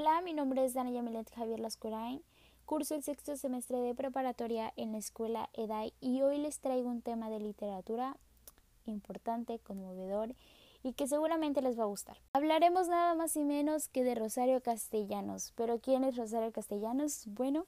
Hola, mi nombre es Dana Yamilet Javier Lascurain. Curso el sexto semestre de preparatoria en la escuela EDAI y hoy les traigo un tema de literatura importante, conmovedor y que seguramente les va a gustar. Hablaremos nada más y menos que de Rosario Castellanos. ¿Pero quién es Rosario Castellanos? Bueno,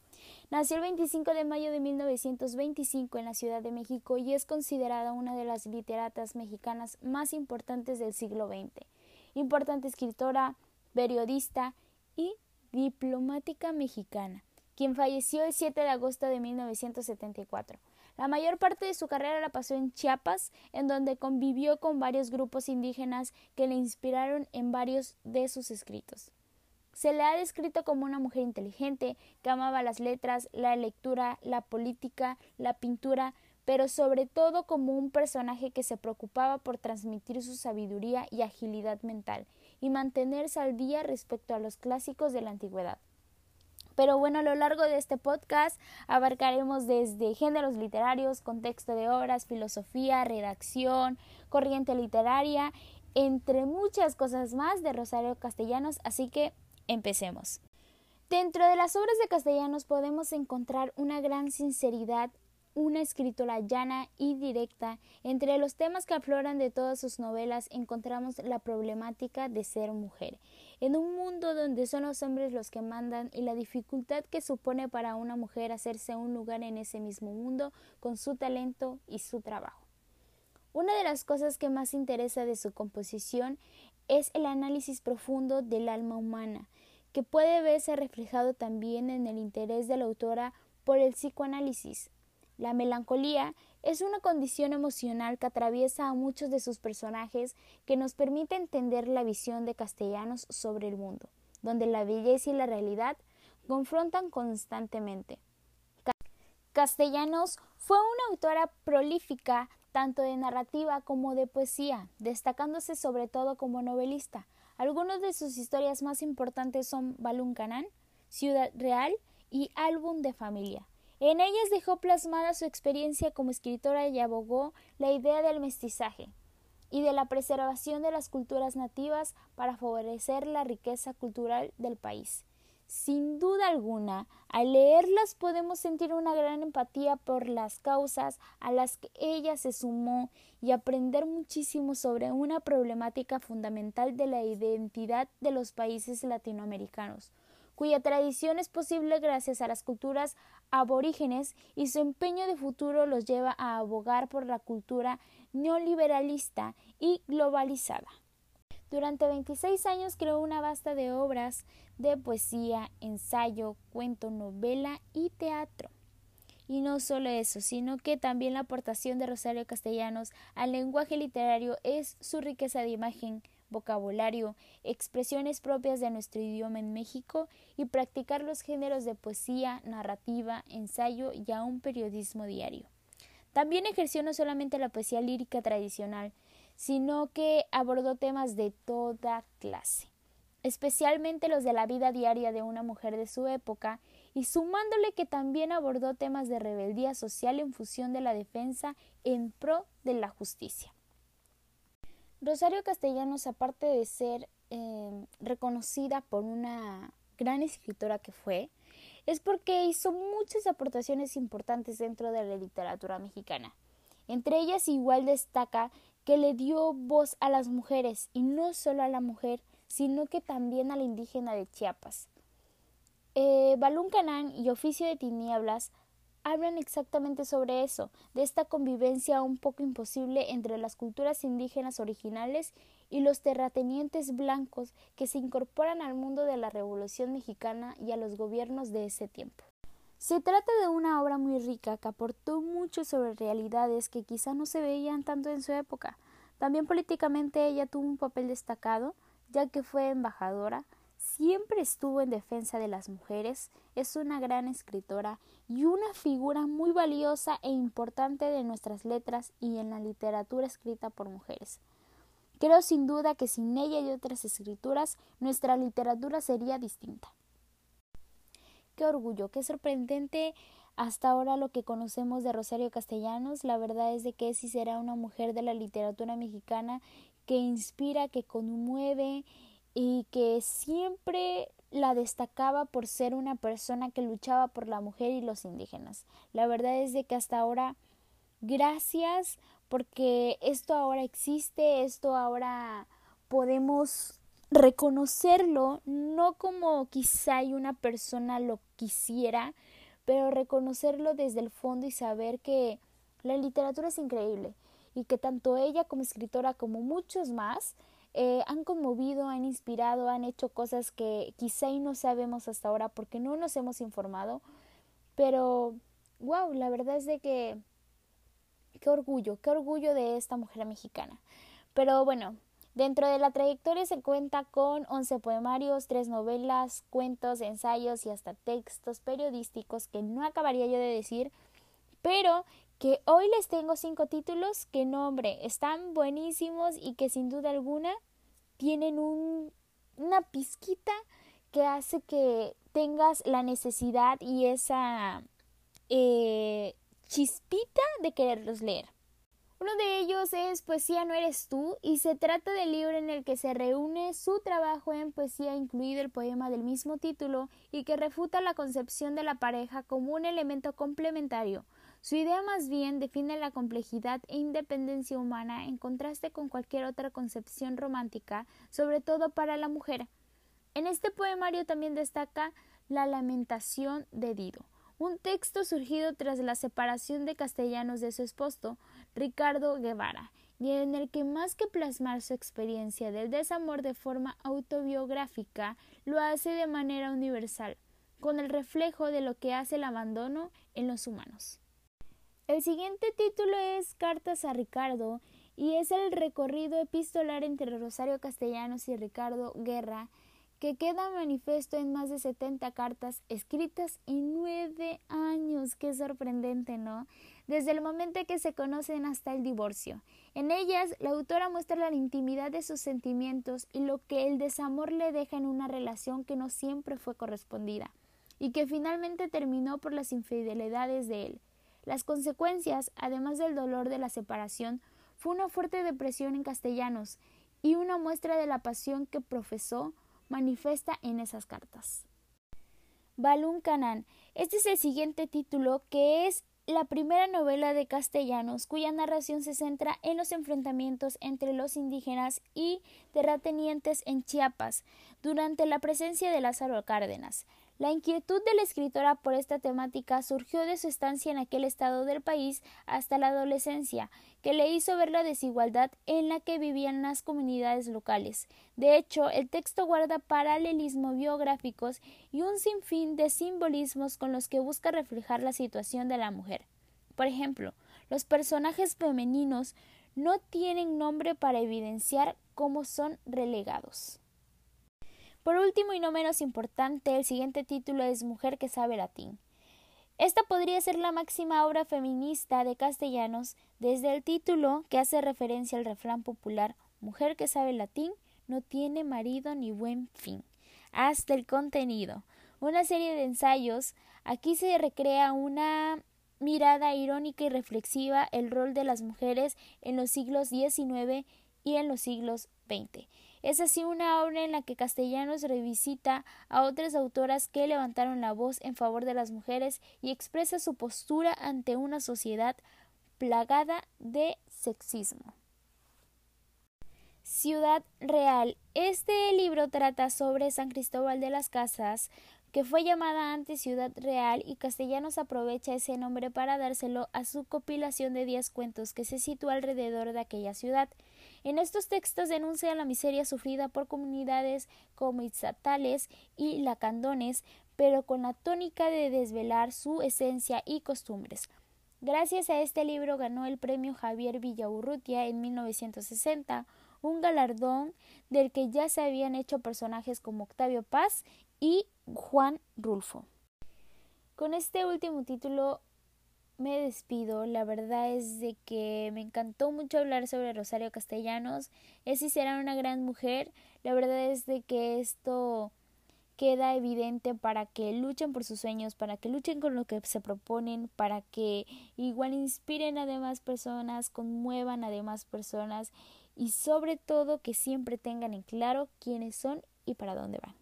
nació el 25 de mayo de 1925 en la Ciudad de México y es considerada una de las literatas mexicanas más importantes del siglo XX. Importante escritora, periodista y diplomática mexicana, quien falleció el 7 de agosto de 1974. La mayor parte de su carrera la pasó en Chiapas, en donde convivió con varios grupos indígenas que le inspiraron en varios de sus escritos. Se le ha descrito como una mujer inteligente, que amaba las letras, la lectura, la política, la pintura, pero sobre todo como un personaje que se preocupaba por transmitir su sabiduría y agilidad mental, y mantenerse al día respecto a los clásicos de la antigüedad. Pero bueno, a lo largo de este podcast abarcaremos desde géneros literarios, contexto de obras, filosofía, redacción, corriente literaria, entre muchas cosas más de Rosario Castellanos, así que empecemos. Dentro de las obras de Castellanos podemos encontrar una gran sinceridad, una escritura llana y directa. Entre los temas que afloran de todas sus novelas encontramos la problemática de ser mujer en un mundo donde son los hombres los que mandan y la dificultad que supone para una mujer hacerse un lugar en ese mismo mundo con su talento y su trabajo. Una de las cosas que más interesa de su composición es el análisis profundo del alma humana, que puede verse reflejado también en el interés de la autora por el psicoanálisis. La melancolía es una condición emocional que atraviesa a muchos de sus personajes que nos permite entender la visión de Castellanos sobre el mundo, donde la belleza y la realidad confrontan constantemente. Castellanos fue una autora prolífica tanto de narrativa como de poesía, destacándose sobre todo como novelista. Algunas de sus historias más importantes son Balún Canán, Ciudad Real y Álbum de Familia. En ellas dejó plasmada su experiencia como escritora y abogó la idea del mestizaje y de la preservación de las culturas nativas para favorecer la riqueza cultural del país. Sin duda alguna, al leerlas podemos sentir una gran empatía por las causas a las que ella se sumó y aprender muchísimo sobre una problemática fundamental de la identidad de los países latinoamericanos, cuya tradición es posible gracias a las culturas aborígenes y su empeño de futuro los lleva a abogar por la cultura neoliberalista y globalizada. Durante 26 años creó una vasta de obras de poesía, ensayo, cuento, novela y teatro. Y no solo eso, sino que también la aportación de Rosario Castellanos al lenguaje literario es su riqueza de imagen, vocabulario, expresiones propias de nuestro idioma en México y practicar los géneros de poesía, narrativa, ensayo y aún periodismo diario. También ejerció no solamente la poesía lírica tradicional, sino que abordó temas de toda clase, especialmente los de la vida diaria de una mujer de su época, y sumándole que también abordó temas de rebeldía social en función de la defensa en pro de la justicia. Rosario Castellanos, aparte de ser em, reconocida por una gran escritora que fue, es porque hizo muchas aportaciones importantes dentro de la literatura mexicana. Entre ellas igual destaca que le dio voz a las mujeres, y no solo a la mujer, sino que también a la indígena de Chiapas. Eh, Balún Canán y Oficio de Tinieblas hablan exactamente sobre eso, de esta convivencia un poco imposible entre las culturas indígenas originales y los terratenientes blancos que se incorporan al mundo de la Revolución mexicana y a los gobiernos de ese tiempo. Se trata de una obra muy rica que aportó mucho sobre realidades que quizá no se veían tanto en su época. También políticamente ella tuvo un papel destacado, ya que fue embajadora, siempre estuvo en defensa de las mujeres, es una gran escritora y una figura muy valiosa e importante de nuestras letras y en la literatura escrita por mujeres. Creo sin duda que sin ella y otras escrituras nuestra literatura sería distinta. Qué orgullo, qué sorprendente hasta ahora lo que conocemos de Rosario Castellanos. La verdad es de que sí será una mujer de la literatura mexicana que inspira, que conmueve y que siempre la destacaba por ser una persona que luchaba por la mujer y los indígenas. La verdad es de que hasta ahora, gracias porque esto ahora existe, esto ahora podemos reconocerlo, no como quizá una persona lo quisiera, pero reconocerlo desde el fondo y saber que la literatura es increíble y que tanto ella como escritora como muchos más eh, han conmovido, han inspirado, han hecho cosas que quizá y no sabemos hasta ahora porque no nos hemos informado, pero wow, la verdad es de que qué orgullo, qué orgullo de esta mujer mexicana. Pero bueno, dentro de la trayectoria se cuenta con 11 poemarios, tres novelas, cuentos, ensayos y hasta textos periodísticos que no acabaría yo de decir, pero que hoy les tengo cinco títulos que nombre están buenísimos y que sin duda alguna tienen un, una pizquita que hace que tengas la necesidad y esa eh, chispita de quererlos leer. Uno de ellos es Poesía no eres tú y se trata del libro en el que se reúne su trabajo en poesía incluido el poema del mismo título y que refuta la concepción de la pareja como un elemento complementario, su idea más bien define la complejidad e independencia humana en contraste con cualquier otra concepción romántica, sobre todo para la mujer. En este poemario también destaca La lamentación de Dido, un texto surgido tras la separación de Castellanos de su esposo, Ricardo Guevara, y en el que más que plasmar su experiencia del desamor de forma autobiográfica, lo hace de manera universal, con el reflejo de lo que hace el abandono en los humanos. El siguiente título es Cartas a Ricardo y es el recorrido epistolar entre Rosario Castellanos y Ricardo Guerra que queda manifiesto en más de 70 cartas escritas en nueve años. Qué sorprendente, ¿no? Desde el momento que se conocen hasta el divorcio. En ellas, la autora muestra la intimidad de sus sentimientos y lo que el desamor le deja en una relación que no siempre fue correspondida y que finalmente terminó por las infidelidades de él. Las consecuencias, además del dolor de la separación, fue una fuerte depresión en castellanos y una muestra de la pasión que profesó manifiesta en esas cartas. Balún Canán. Este es el siguiente título que es la primera novela de Castellanos, cuya narración se centra en los enfrentamientos entre los indígenas y terratenientes en Chiapas durante la presencia de Lázaro Cárdenas. La inquietud de la escritora por esta temática surgió de su estancia en aquel estado del país hasta la adolescencia, que le hizo ver la desigualdad en la que vivían las comunidades locales. De hecho, el texto guarda paralelismos biográficos y un sinfín de simbolismos con los que busca reflejar la situación de la mujer. Por ejemplo, los personajes femeninos no tienen nombre para evidenciar cómo son relegados. Por último y no menos importante, el siguiente título es Mujer que sabe latín. Esta podría ser la máxima obra feminista de Castellanos, desde el título que hace referencia al refrán popular Mujer que sabe latín no tiene marido ni buen fin, hasta el contenido. Una serie de ensayos, aquí se recrea una mirada irónica y reflexiva el rol de las mujeres en los siglos XIX y en los siglos XX. Es así una obra en la que Castellanos revisita a otras autoras que levantaron la voz en favor de las mujeres y expresa su postura ante una sociedad plagada de sexismo. Ciudad Real. Este libro trata sobre San Cristóbal de las Casas, que fue llamada antes Ciudad Real y Castellanos aprovecha ese nombre para dárselo a su compilación de diez cuentos que se sitúa alrededor de aquella ciudad. En estos textos denuncia la miseria sufrida por comunidades como Itzatales y Lacandones, pero con la tónica de desvelar su esencia y costumbres. Gracias a este libro ganó el premio Javier Villaurrutia en 1960, un galardón del que ya se habían hecho personajes como Octavio Paz y Juan Rulfo. Con este último título me despido. La verdad es de que me encantó mucho hablar sobre Rosario Castellanos. Es y será una gran mujer. La verdad es de que esto queda evidente para que luchen por sus sueños, para que luchen con lo que se proponen, para que igual inspiren a demás personas, conmuevan a demás personas y sobre todo que siempre tengan en claro quiénes son y para dónde van.